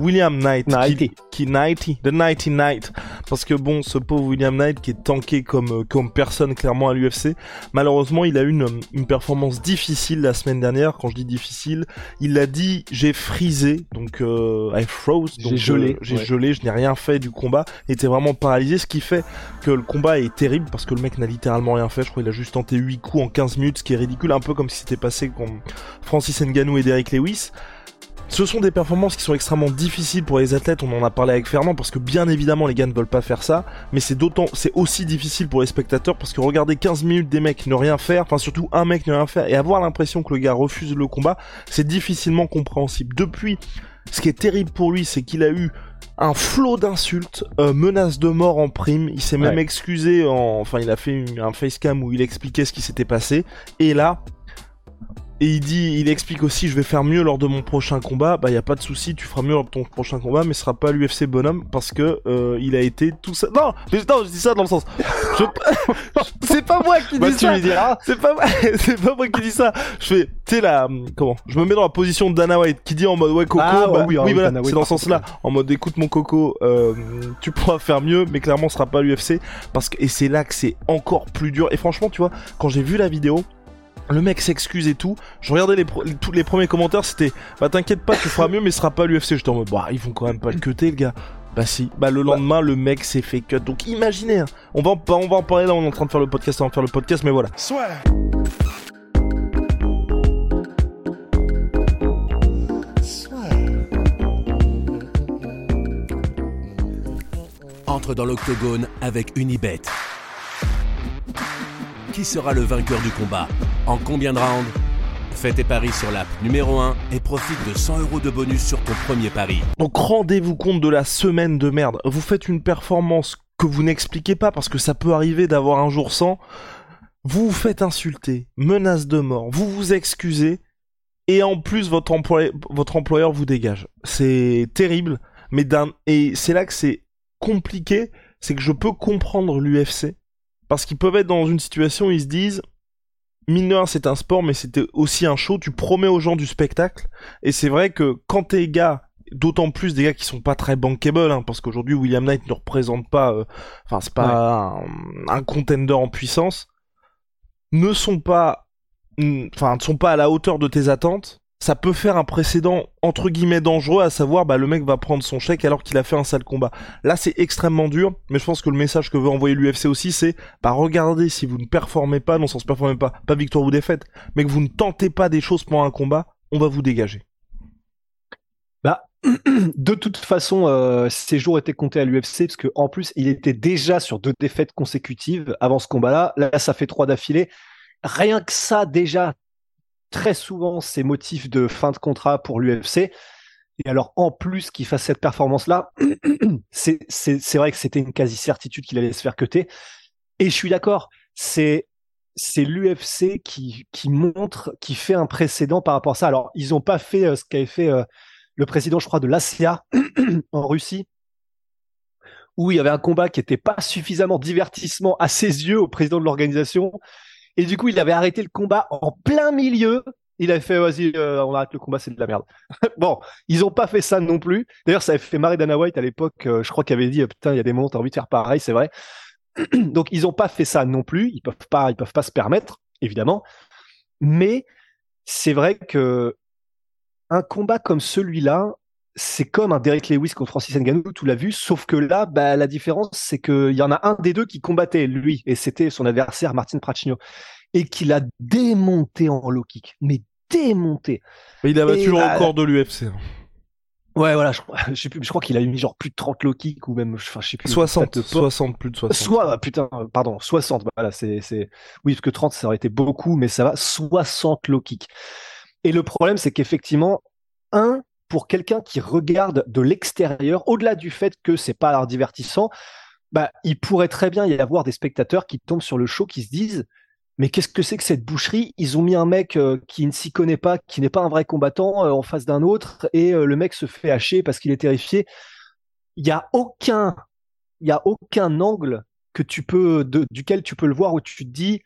William Knight, Knighty. qui, qui Knighty, The Nighty Knight, parce que bon, ce pauvre William Knight qui est tanké comme euh, comme personne clairement à l'UFC, malheureusement il a eu une, une performance difficile la semaine dernière. Quand je dis difficile, il a dit j'ai frisé, donc euh, I froze, donc J'ai gelé, euh, j'ai ouais. gelé, je n'ai rien fait du combat, il était vraiment paralysé, ce qui fait que le combat est terrible parce que le mec n'a littéralement rien fait. Je crois qu'il a juste tenté 8 coups en 15 minutes, ce qui est ridicule, un peu comme si c'était passé contre Francis Ngannou et Derek Lewis. Ce sont des performances qui sont extrêmement difficiles pour les athlètes, on en a parlé avec Fernand, parce que bien évidemment les gars ne veulent pas faire ça, mais c'est d'autant, c'est aussi difficile pour les spectateurs, parce que regarder 15 minutes des mecs ne rien faire, enfin surtout un mec ne rien faire, et avoir l'impression que le gars refuse le combat, c'est difficilement compréhensible. Depuis, ce qui est terrible pour lui, c'est qu'il a eu un flot d'insultes, euh, menaces de mort en prime, il s'est même excusé, en... enfin il a fait une- un facecam où il expliquait ce qui s'était passé, et là, et il dit, il explique aussi, je vais faire mieux lors de mon prochain combat. Bah, y a pas de souci, tu feras mieux lors de ton prochain combat, mais ce sera pas l'UFC bonhomme parce que euh, il a été tout ça. Non, mais non, je dis ça dans le sens. Je... c'est pas moi qui Bah, dis ça. C'est pas, c'est pas moi qui dis ça. Je fais, tu sais là, comment Je me mets dans la position de Dana White qui dit en mode ouais Coco, Ah, bah, oui, oui, oui, voilà, White, c'est dans ce sens-là, en mode écoute mon Coco, euh, tu pourras faire mieux, mais clairement ce sera pas l'UFC parce que et c'est là que c'est encore plus dur. Et franchement, tu vois, quand j'ai vu la vidéo. Le mec s'excuse et tout. Je regardais les, pro- les- tous les premiers commentaires, c'était bah t'inquiète pas, tu feras mieux, mais ce sera pas l'UFC. J'étais en mode bah ils vont quand même pas le cutter le gars. Bah si. Bah le lendemain, le mec s'est fait cut. Donc imaginez, hein. on va en, on va en parler là. On est en train de faire le podcast, on va faire le podcast, mais voilà. Entre dans l'octogone avec Unibet. Qui sera le vainqueur du combat? En combien de rounds? Fais tes paris sur l'app numéro 1 et profite de 100 euros de bonus sur ton premier pari. Donc rendez-vous compte de la semaine de merde. Vous faites une performance que vous n'expliquez pas parce que ça peut arriver d'avoir un jour sans. Vous vous faites insulter, menace de mort, vous vous excusez et en plus votre, employeur vous dégage. C'est terrible, mais et c'est là que c'est compliqué, c'est que je peux comprendre l'UFC parce qu'ils peuvent être dans une situation où ils se disent mine de rien, c'est un sport mais c'était aussi un show, tu promets aux gens du spectacle. Et c'est vrai que quand t'es gars d'autant plus des gars qui sont pas très bankable hein, parce qu'aujourd'hui William Knight ne représente pas euh, enfin c'est pas un, un contender en puissance ne sont pas enfin ne sont pas à la hauteur de tes attentes ça peut faire un précédent entre guillemets dangereux à savoir bah le mec va prendre son chèque alors qu'il a fait un sale combat là c'est extrêmement dur mais je pense que le message que veut envoyer l'UFC aussi c'est bah regardez si vous ne performez pas non sans se performez pas pas victoire ou défaite mais que vous ne tentez pas des choses pendant un combat on va vous dégager De toute façon, euh, ses jours étaient comptés à l'UFC parce que en plus, il était déjà sur deux défaites consécutives avant ce combat-là. Là, ça fait trois d'affilée. Rien que ça, déjà, très souvent, c'est motif de fin de contrat pour l'UFC. Et alors, en plus qu'il fasse cette performance-là, c'est vrai que c'était une quasi-certitude qu'il allait se faire cuter. Et je suis d'accord, c'est c'est l'UFC qui, qui montre, qui fait un précédent par rapport à ça. Alors, ils n'ont pas fait euh, ce qu'avait fait euh, le président, je crois, de l'ASIA en Russie, où il y avait un combat qui n'était pas suffisamment divertissement à ses yeux au président de l'organisation. Et du coup, il avait arrêté le combat en plein milieu. Il avait fait, vas-y, euh, on arrête le combat, c'est de la merde. bon, ils ont pas fait ça non plus. D'ailleurs, ça avait fait marrer Dana White à l'époque. euh, je crois qu'il avait dit, euh, putain, il y a des moments, t'as envie de faire pareil, c'est vrai. Donc, ils ont pas fait ça non plus. Ils peuvent pas, ils peuvent pas se permettre, évidemment. Mais c'est vrai que un combat comme celui-là, c'est comme un Derek Lewis contre Francis Ngannou, tu l'as vu, sauf que là, bah, la différence, c'est qu'il y en a un des deux qui combattait, lui, et c'était son adversaire, Martin Prachnio, et qui l'a démonté en low kick, mais démonté. Mais il a battu le bah, record de l'UFC. Ouais, voilà, je, crois- je, je crois qu'il a mis genre plus de 30 low kicks, ou même, enfin, je sais plus. 60, peut-être pas. 60, plus de 60. Soit, ah, putain, euh, pardon, 60, voilà, c'est, c'est, oui, parce que 30, ça aurait été beaucoup, mais ça va, 60 low kicks. Et le problème, c'est qu'effectivement, un, pour quelqu'un qui regarde de l'extérieur, au-delà du fait que c'est pas divertissant, bah, il pourrait très bien y avoir des spectateurs qui tombent sur le show qui se disent mais qu'est-ce que c'est que cette boucherie? Ils ont mis un mec euh, qui ne s'y connaît pas, qui n'est pas un vrai combattant, euh, en face d'un autre, et euh, le mec se fait hacher parce qu'il est terrifié. Il n'y a aucun, il y a aucun angle que tu peux, duquel tu peux le voir où tu te dis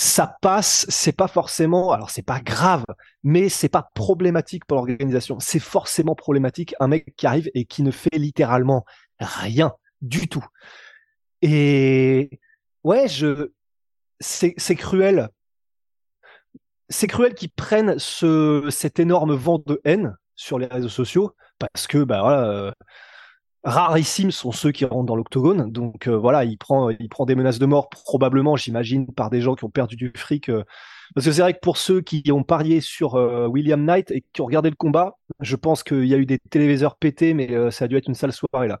ça passe, c'est pas forcément, alors c'est pas grave, mais c'est pas problématique pour l'organisation. C'est forcément problématique un mec qui arrive et qui ne fait littéralement rien du tout. Et ouais, je, c'est cruel. C'est cruel qu'ils prennent ce, cet énorme vent de haine sur les réseaux sociaux parce que bah voilà, euh, rarissimes sont ceux qui rentrent dans l'octogone. Donc euh, voilà, il prend, il prend des menaces de mort probablement, j'imagine, par des gens qui ont perdu du fric. Euh. parce que c'est vrai que pour ceux qui ont parié sur William Knight et qui ont regardé le combat, je pense qu'il y a eu des téléviseurs pétés, mais ça a dû être une sale soirée là.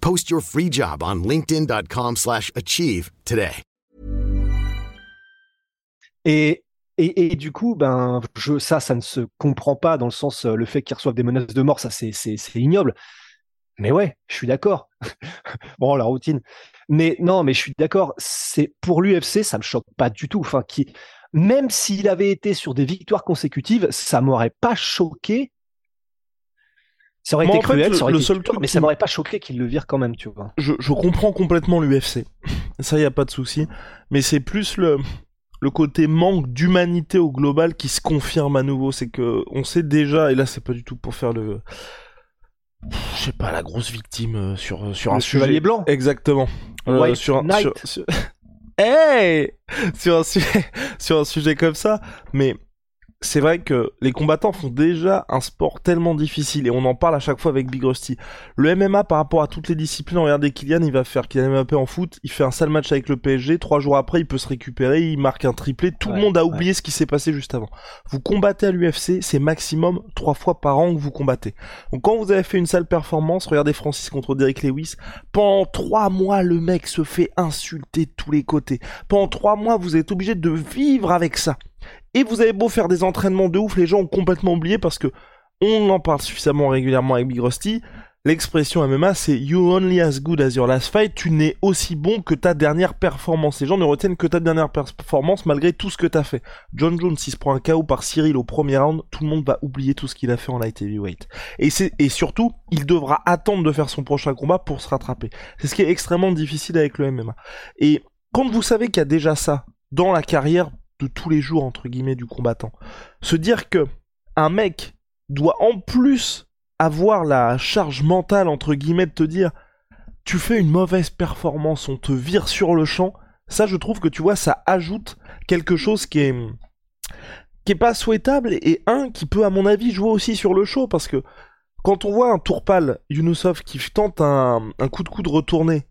Post your free job on linkedin.com/achieve today. Et, et, et, du coup, ben, je, ça, ça ne se comprend pas dans le sens, euh, le fait qu'ils reçoivent des menaces de mort, ça, c'est, ignoble. Mais ouais, je suis d'accord. bon, la routine. Mais non, mais je suis d'accord. C'est pour l'UFC, ça me choque pas du tout. Enfin, qui, même s'il avait été sur des victoires consécutives, ça m'aurait pas choqué. Ça aurait été cruel, ça aurait le été seul truc mais ça m'aurait pas choqué qu'il le vire quand même, tu vois. Je, je comprends complètement l'UFC. Ça, y a pas de souci. Mais c'est plus le, le côté manque d'humanité au global qui se confirme à nouveau. C'est que on sait déjà, et là c'est pas du tout pour faire le, je sais pas, la grosse victime sur sur un chevalier blanc. Exactement. Euh, sur un, sur, hey sur un sujet sur un sujet comme ça, mais c'est vrai que les combattants font déjà un sport tellement difficile et on en parle à chaque fois avec Big Rusty. Le MMA par rapport à toutes les disciplines, regardez Kylian, il va faire Kylian Mbappé en foot, il fait un sale match avec le PSG, trois jours après il peut se récupérer, il marque un triplé, tout le monde a oublié ce qui s'est passé juste avant. Vous combattez à l'UFC, c'est maximum trois fois par an que vous combattez. Donc quand vous avez fait une sale performance, regardez Francis contre Derek Lewis, pendant trois mois le mec se fait insulter de tous les côtés. Pendant trois mois vous êtes obligé de vivre avec ça. Et vous avez beau faire des entraînements de ouf, les gens ont complètement oublié parce que on en parle suffisamment régulièrement avec Big Rusty. L'expression MMA, c'est You only as good as your last fight. Tu n'es aussi bon que ta dernière performance. Les gens ne retiennent que ta dernière performance malgré tout ce que t'as fait. John Jones, s'il se prend un KO par Cyril au premier round, tout le monde va oublier tout ce qu'il a fait en light heavyweight. Et surtout, il devra attendre de faire son prochain combat pour se rattraper. C'est ce qui est extrêmement difficile avec le MMA. Et quand vous savez qu'il y a déjà ça dans la carrière de tous les jours entre guillemets du combattant. Se dire que un mec doit en plus avoir la charge mentale entre guillemets de te dire tu fais une mauvaise performance, on te vire sur le champ. Ça, je trouve que tu vois, ça ajoute quelque chose qui est qui est pas souhaitable et un qui peut à mon avis jouer aussi sur le show parce que quand on voit un Tourpal Yunusov qui tente un, coup de coude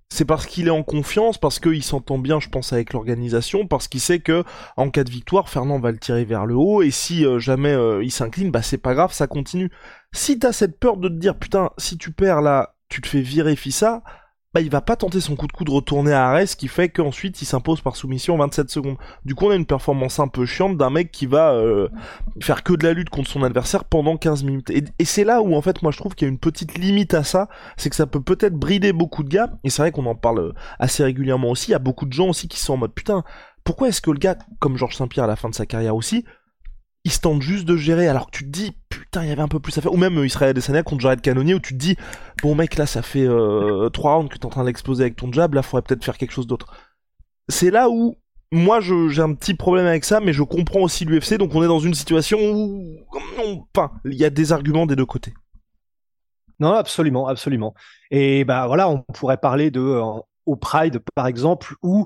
c'est parce qu'il est en confiance, parce qu'il s'entend bien, je pense, avec l'organisation, parce qu'il sait que en cas de victoire, Fernand va le tirer vers le haut, et si euh, jamais euh, il s'incline, bah c'est pas grave, ça continue. Si t'as cette peur de te dire, putain, si tu perds là, tu te fais virer Fissa, bah, il va pas tenter son coup de coude retourner à Ares, qui fait qu'ensuite il s'impose par soumission en 27 secondes. Du coup, on a une performance un peu chiante d'un mec qui va euh, faire que de la lutte contre son adversaire pendant 15 minutes. Et, c'est là où en fait moi je trouve qu'il y a une petite limite à ça, c'est que ça peut peut-être brider beaucoup de gars, et c'est vrai qu'on en parle euh, assez régulièrement aussi, il y a beaucoup de gens aussi qui sont en mode putain, pourquoi est-ce que le gars, comme Georges Saint-Pierre à la fin de sa carrière aussi, il se tente juste de gérer alors que tu te dis putain il y avait un peu plus à faire. Ou même euh, Israël Adesanya contre Jared Cannonier où tu te dis bon mec là ça fait euh, trois rounds que t'es en train d'exploser avec ton jab là faudrait peut-être faire quelque chose d'autre. C'est là où moi j'ai un petit problème avec ça mais je comprends aussi l'UFC donc on est dans une situation où enfin il y a des arguments des deux côtés. Non absolument absolument. Et bah voilà on pourrait parler de euh, au Pride par exemple où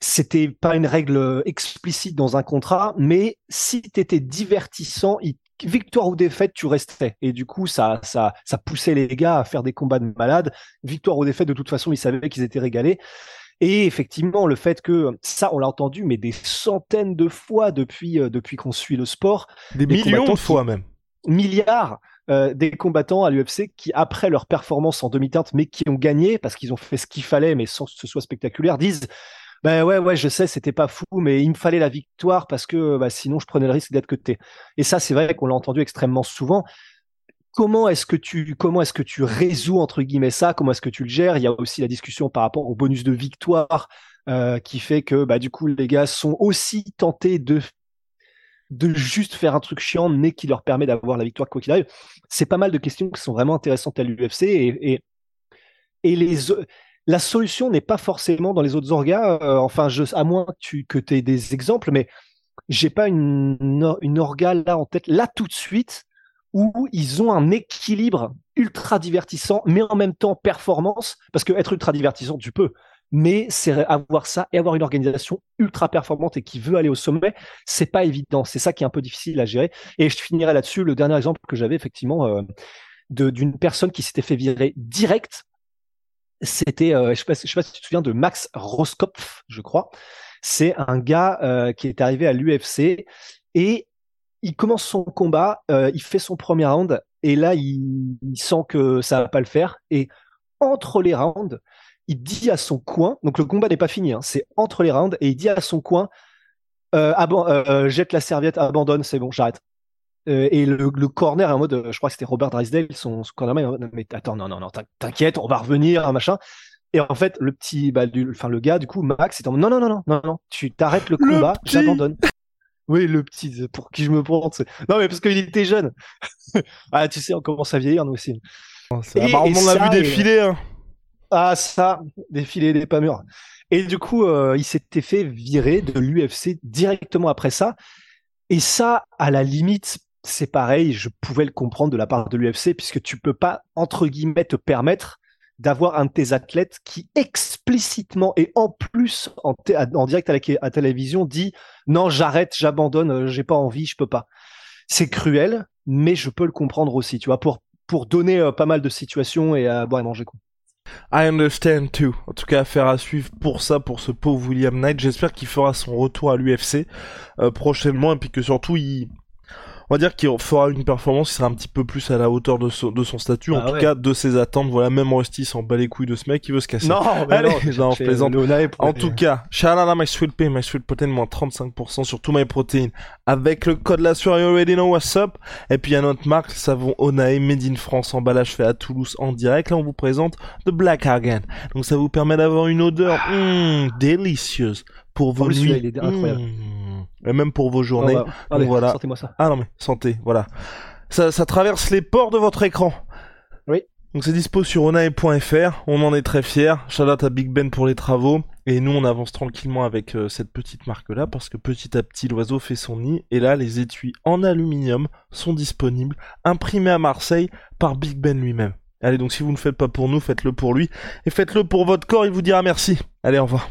c'était pas une règle explicite dans un contrat, mais si tu étais divertissant, victoire ou défaite, tu restais. Et du coup, ça, ça, ça poussait les gars à faire des combats de malades. Victoire ou défaite, de toute façon, ils savaient qu'ils étaient régalés. Et effectivement, le fait que ça, on l'a entendu, mais des centaines de fois depuis, euh, depuis qu'on suit le sport. Des, millions de fois même. Milliards euh, des combattants à l'UFC qui, après leur performance en demi-teinte, mais qui ont gagné parce qu'ils ont fait ce qu'il fallait, mais sans que ce soit spectaculaire, disent ben ouais, ouais, je sais, c'était pas fou, mais il me fallait la victoire parce que bah, sinon je prenais le risque d'être côté. Et ça, c'est vrai qu'on l'a entendu extrêmement souvent. Comment est-ce que tu comment est-ce que tu résous entre guillemets ça? Comment est-ce que tu le gères? Il y a aussi la discussion par rapport au bonus de victoire euh, qui fait que bah du coup les gars sont aussi tentés de de juste faire un truc chiant mais qui leur permet d'avoir la victoire quoi qu'il arrive. C'est pas mal de questions qui sont vraiment intéressantes à l'UFC et, et et les la solution n'est pas forcément dans les autres orgas. Euh, enfin, à moins que tu que aies des exemples, mais j'ai pas une, une orga là en tête, là tout de suite, où ils ont un équilibre ultra divertissant, mais en même temps performance, parce que être ultra divertissant, tu peux, mais c'est avoir ça et avoir une organisation ultra performante et qui veut aller au sommet, c'est pas évident. C'est ça qui est un peu difficile à gérer. Et je finirai là-dessus. Le dernier exemple que j'avais effectivement euh, d'une personne qui s'était fait virer direct c'était, euh, je je sais pas si tu te souviens de Max Roskopf, je crois. C'est un gars euh, qui est arrivé à l'UFC et il commence son combat, euh, il fait son premier round et là il, sent que ça va pas le faire et entre les rounds, il dit à son coin, donc le combat n'est pas fini, hein, c'est entre les rounds et il dit à son coin, jette la serviette, abandonne, c'est bon, j'arrête. Euh, et le, le, corner est en mode, je crois que c'était Robert Drysdale, son, son cornerman, mais attends, non, non, non, t'inquiète, on va revenir, machin. Et en fait, le petit, bah, du, enfin, le gars, du coup, Max, est en mode, non, non, non, non, non, non, tu t'arrêtes le combat, j'abandonne. Oui, le petit, pour qui je me prends. Non, mais parce qu'il était jeune. ah, tu sais, on commence à vieillir, nous aussi. Oh, et, on a vu défiler. Hein. Ah, ça, défiler des pas mûrs. Et du coup, euh, il s'était fait virer de l'UFC directement après ça. Et ça, à la limite, c'est pareil, je pouvais le comprendre de la part de l'UFC, puisque tu peux pas, entre guillemets, te permettre d'avoir un de tes athlètes qui explicitement et en plus en, direct à la télévision dit non j'arrête j'abandonne euh, j'ai pas envie je peux pas c'est cruel mais je peux le comprendre aussi tu vois pour pour donner euh, pas mal de situations et à boire et manger quoi I understand too. En tout cas, affaire à suivre pour ça, pour ce pauvre William Knight. J'espère qu'il fera son retour à l'UFC euh, prochainement et puis que surtout il, on va dire qu'il fera une performance qui sera un petit peu plus à la hauteur de, son statut, en ah tout cas de ses attentes. Voilà, même Rusty s'en bat les couilles de ce mec, il veut se casser. Non, mais Allez, non, je plaisante. En tout cas, out my sweet pay, my sweet protein, moins 35% sur tout my protein avec le code là sur You already know what's up. Et puis a notre marque, savon Onae, made in France, emballage fait à Toulouse en direct. Là, on vous présente The Black Hagen. Donc ça vous permet d'avoir une odeur mmh, délicieuse pour vos nuits. Il est incroyable. Mmh. Et même pour vos journées. allez, voilà. moi ça. Ah non mais santé, voilà. Ça, ça traverse les ports de votre écran. Oui. Donc c'est dispo sur onae.fr, on en est très fiers. Shout out à Big Ben pour les travaux. Et nous on avance tranquillement avec euh, cette petite marque là parce que petit à petit l'oiseau fait son nid. Et là les étuis en aluminium sont disponibles, imprimés à Marseille par Big Ben lui-même. Allez donc si vous ne faites pas pour nous, faites-le pour lui. Et faites-le pour votre corps, il vous dira merci. Allez au revoir.